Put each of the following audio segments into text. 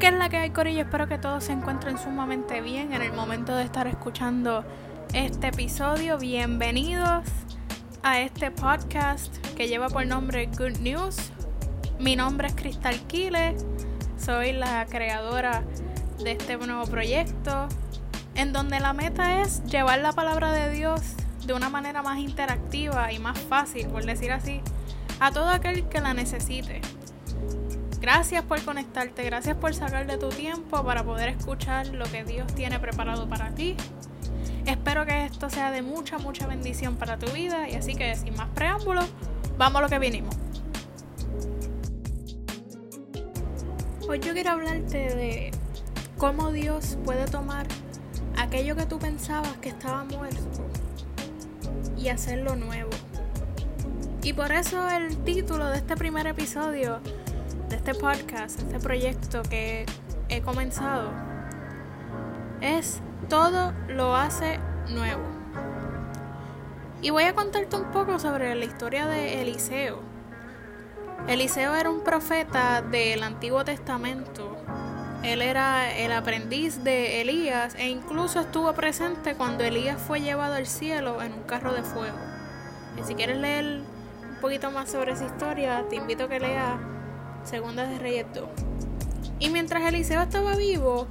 ¿Qué es la que hay, Corillo? Espero que todos se encuentren sumamente bien en el momento de estar escuchando este episodio. Bienvenidos a este podcast que lleva por nombre Good News. Mi nombre es Cristal Kile, soy la creadora de este nuevo proyecto, en donde la meta es llevar la palabra de Dios de una manera más interactiva y más fácil, por decir así, a todo aquel que la necesite. Gracias por conectarte, gracias por sacar de tu tiempo para poder escuchar lo que Dios tiene preparado para ti. Espero que esto sea de mucha, mucha bendición para tu vida y así que sin más preámbulos, vamos a lo que vinimos. Hoy yo quiero hablarte de cómo Dios puede tomar aquello que tú pensabas que estaba muerto y hacerlo nuevo. Y por eso el título de este primer episodio de este podcast, este proyecto que he comenzado, es todo lo hace nuevo. Y voy a contarte un poco sobre la historia de Eliseo. Eliseo era un profeta del Antiguo Testamento. Él era el aprendiz de Elías e incluso estuvo presente cuando Elías fue llevado al cielo en un carro de fuego. Y si quieres leer un poquito más sobre esa historia, te invito a que leas Segunda de Reyes 2. Y mientras Eliseo estaba vivo,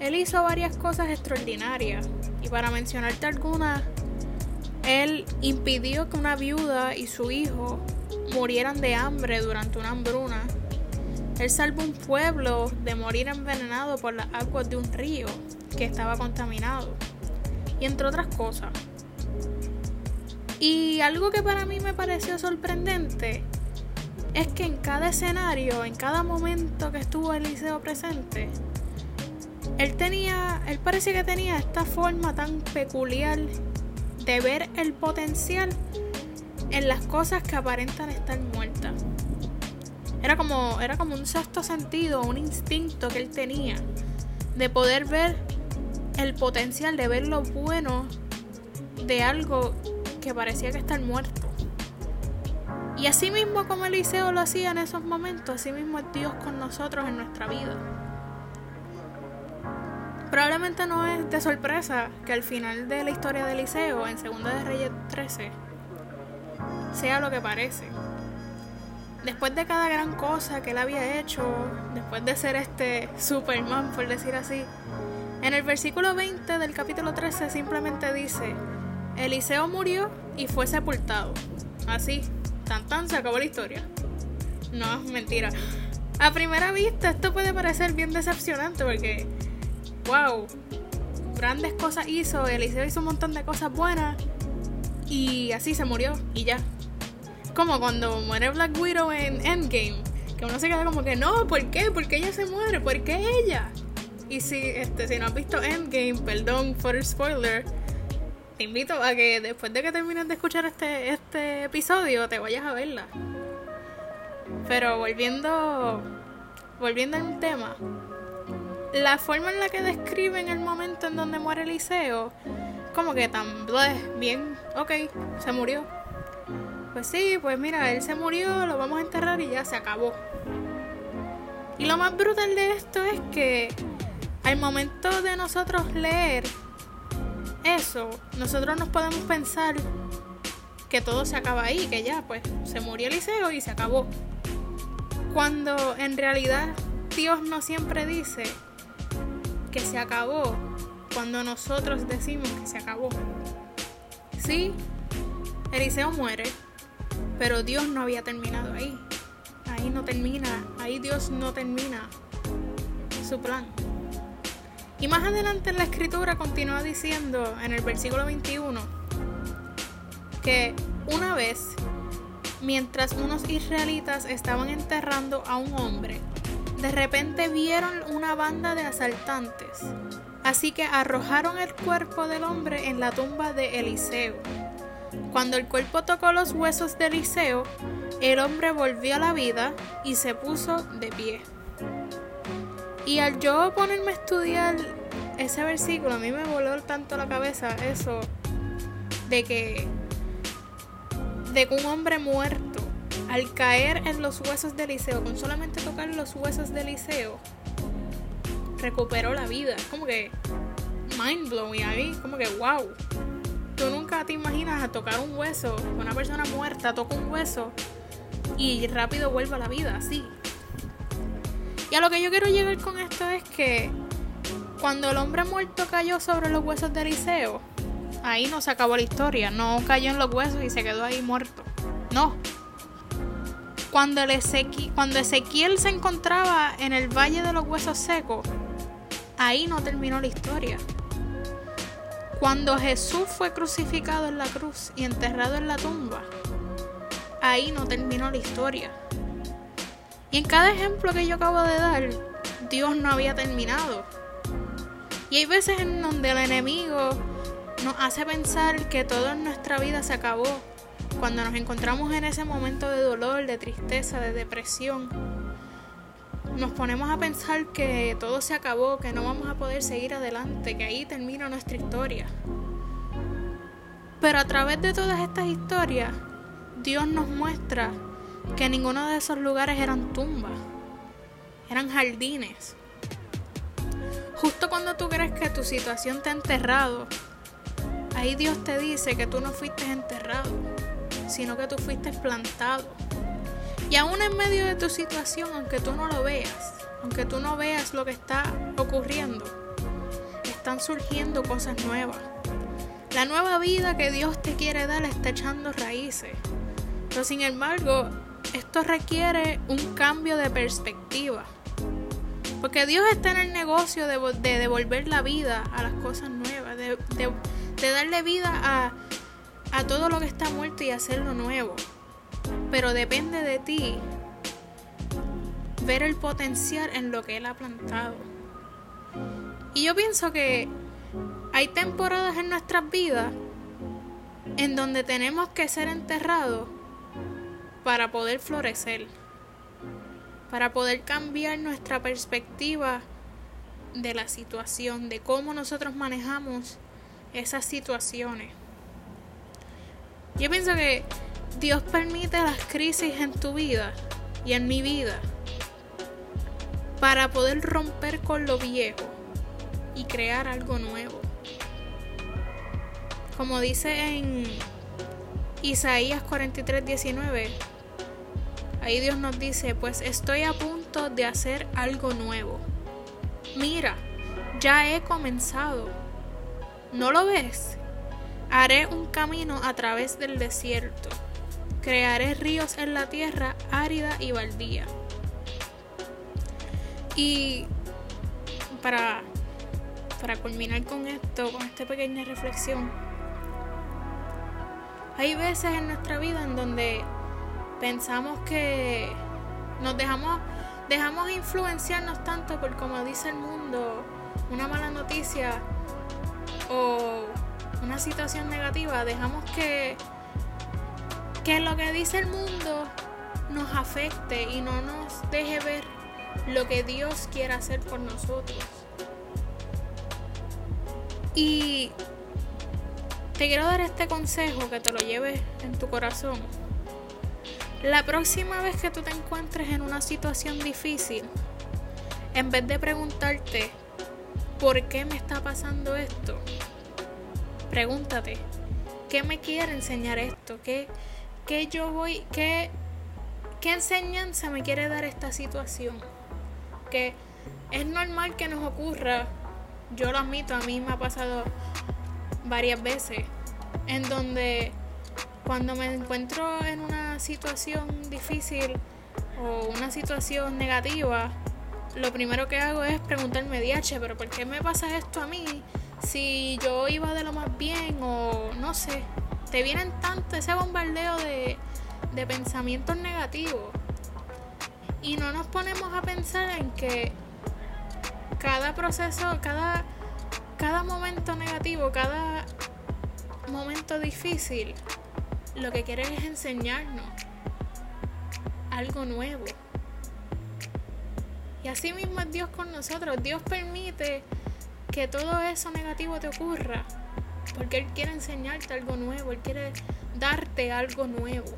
él hizo varias cosas extraordinarias. Y para mencionarte algunas, él impidió que una viuda y su hijo murieran de hambre durante una hambruna. Él salvó un pueblo de morir envenenado por las aguas de un río que estaba contaminado. Y entre otras cosas. Y algo que para mí me pareció sorprendente es que en cada escenario, en cada momento que estuvo Eliseo presente, él tenía, él parecía que tenía esta forma tan peculiar de ver el potencial en las cosas que aparentan estar muertas. Era como, era como un sexto sentido, un instinto que él tenía de poder ver el potencial, de ver lo bueno de algo que parecía que estar muerto. Y así mismo como Eliseo lo hacía en esos momentos, así mismo es Dios con nosotros en nuestra vida. Probablemente no es de sorpresa que al final de la historia de Eliseo, en 2 de Reyes 13, sea lo que parece. Después de cada gran cosa que él había hecho, después de ser este Superman, por decir así, en el versículo 20 del capítulo 13 simplemente dice, Eliseo murió y fue sepultado. Así, tan tan se acabó la historia. No, mentira. A primera vista esto puede parecer bien decepcionante porque, wow, grandes cosas hizo, Eliseo hizo un montón de cosas buenas y así se murió y ya. Como cuando muere Black Widow en Endgame, que uno se queda como que no, ¿por qué? ¿Por qué ella se muere? ¿Por qué ella? Y si, este, si no has visto Endgame, perdón por el spoiler, te invito a que después de que termines de escuchar este, este episodio te vayas a verla. Pero volviendo, volviendo al tema, la forma en la que describen el momento en donde muere Eliseo, como que tan bien, ok, se murió. Pues sí, pues mira, él se murió, lo vamos a enterrar y ya se acabó. Y lo más brutal de esto es que al momento de nosotros leer eso, nosotros nos podemos pensar que todo se acaba ahí, que ya, pues, se murió Eliseo y se acabó. Cuando en realidad Dios no siempre dice que se acabó cuando nosotros decimos que se acabó. Sí, Eliseo muere, pero Dios no había terminado ahí. Ahí no termina, ahí Dios no termina su plan. Y más adelante en la escritura continúa diciendo en el versículo 21 que una vez, mientras unos israelitas estaban enterrando a un hombre, de repente vieron una banda de asaltantes. Así que arrojaron el cuerpo del hombre en la tumba de Eliseo. Cuando el cuerpo tocó los huesos de Eliseo, el hombre volvió a la vida y se puso de pie. Y al yo ponerme a estudiar ese versículo, a mí me voló tanto la cabeza eso de que de un hombre muerto al caer en los huesos de Eliseo, con solamente tocar los huesos de Eliseo, recuperó la vida. Es como que mind blowing ahí, como que wow. Tú nunca te imaginas a tocar un hueso, una persona muerta toca un hueso y rápido vuelve a la vida, así. Y a lo que yo quiero llegar con esto es que cuando el hombre muerto cayó sobre los huesos de Eliseo, ahí no se acabó la historia, no cayó en los huesos y se quedó ahí muerto. No. Cuando, cuando Ezequiel se encontraba en el Valle de los Huesos Secos, ahí no terminó la historia. Cuando Jesús fue crucificado en la cruz y enterrado en la tumba, ahí no terminó la historia. Y en cada ejemplo que yo acabo de dar, Dios no había terminado. Y hay veces en donde el enemigo nos hace pensar que todo en nuestra vida se acabó. Cuando nos encontramos en ese momento de dolor, de tristeza, de depresión, nos ponemos a pensar que todo se acabó, que no vamos a poder seguir adelante, que ahí termina nuestra historia. Pero a través de todas estas historias, Dios nos muestra que ninguno de esos lugares eran tumbas, eran jardines. Justo cuando tú crees que tu situación te ha enterrado, ahí Dios te dice que tú no fuiste enterrado, sino que tú fuiste plantado. Y aún en medio de tu situación, aunque tú no lo veas, aunque tú no veas lo que está ocurriendo, están surgiendo cosas nuevas. La nueva vida que Dios te quiere dar está echando raíces. Pero sin embargo, esto requiere un cambio de perspectiva. Porque Dios está en el negocio de, devolver la vida a las cosas nuevas, de, darle vida a, a todo lo que está muerto y hacerlo nuevo. Pero depende de ti ver el potencial en lo que Él ha plantado. Y yo pienso que hay temporadas en nuestras vidas en donde tenemos que ser enterrados para poder florecer, para poder cambiar nuestra perspectiva de la situación, de cómo nosotros manejamos esas situaciones. Yo pienso que Dios permite las crisis en tu vida y en mi vida para poder romper con lo viejo y crear algo nuevo. Como dice en Isaías 43, 19, ahí Dios nos dice, pues estoy a punto de hacer algo nuevo. Mira, ya he comenzado. ¿No lo ves? Haré un camino a través del desierto crearé ríos en la tierra árida y baldía. Y para, para culminar con esto, con esta pequeña reflexión, hay veces en nuestra vida en donde pensamos que nos dejamos, dejamos influenciarnos tanto por como dice el mundo, una mala noticia o una situación negativa, dejamos que que lo que dice el mundo nos afecte y no nos deje ver lo que Dios quiere hacer por nosotros. Y te quiero dar este consejo que te lo lleves en tu corazón. La próxima vez que tú te encuentres en una situación difícil, en vez de preguntarte, ¿por qué me está pasando esto? Pregúntate, ¿qué me quiere enseñar esto? ¿Qué, ¿Qué yo voy, qué, qué enseñanza me quiere dar esta situación? Que es normal que nos ocurra, yo lo admito, a mí me ha pasado varias veces, en donde cuando me encuentro en una situación difícil o una situación negativa, lo primero que hago es preguntarme, diache, pero ¿por qué me pasa esto a mí? Si yo iba de lo más bien o no sé, te vienen tanto ese bombardeo de, de pensamientos negativos. Y no nos ponemos a pensar en que cada proceso, cada, cada momento negativo, cada momento difícil, lo que quiere es enseñarnos algo nuevo. Y así mismo es Dios con nosotros. Dios permite que todo eso negativo te ocurra porque Él quiere enseñarte algo nuevo, Él quiere darte algo nuevo.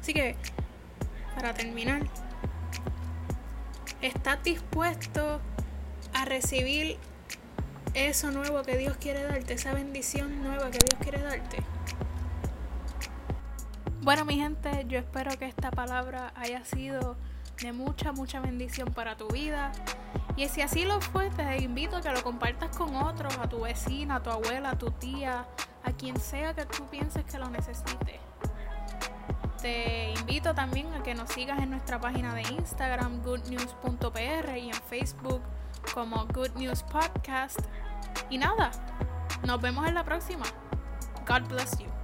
Así que, para terminar, ¿Estás dispuesto a recibir eso nuevo que Dios quiere darte, esa bendición nueva que Dios quiere darte? Bueno, mi gente, yo espero que esta palabra haya sido de mucha, mucha bendición para tu vida. Y si así lo fue, te invito a que lo compartas con otros, a tu vecina, a tu abuela, a tu tía, a quien sea que tú pienses que lo necesite. Te invito también a que nos sigas en nuestra página de Instagram, goodnews.pr y en Facebook como Good News Podcast. Y nada, nos vemos en la próxima. God bless you.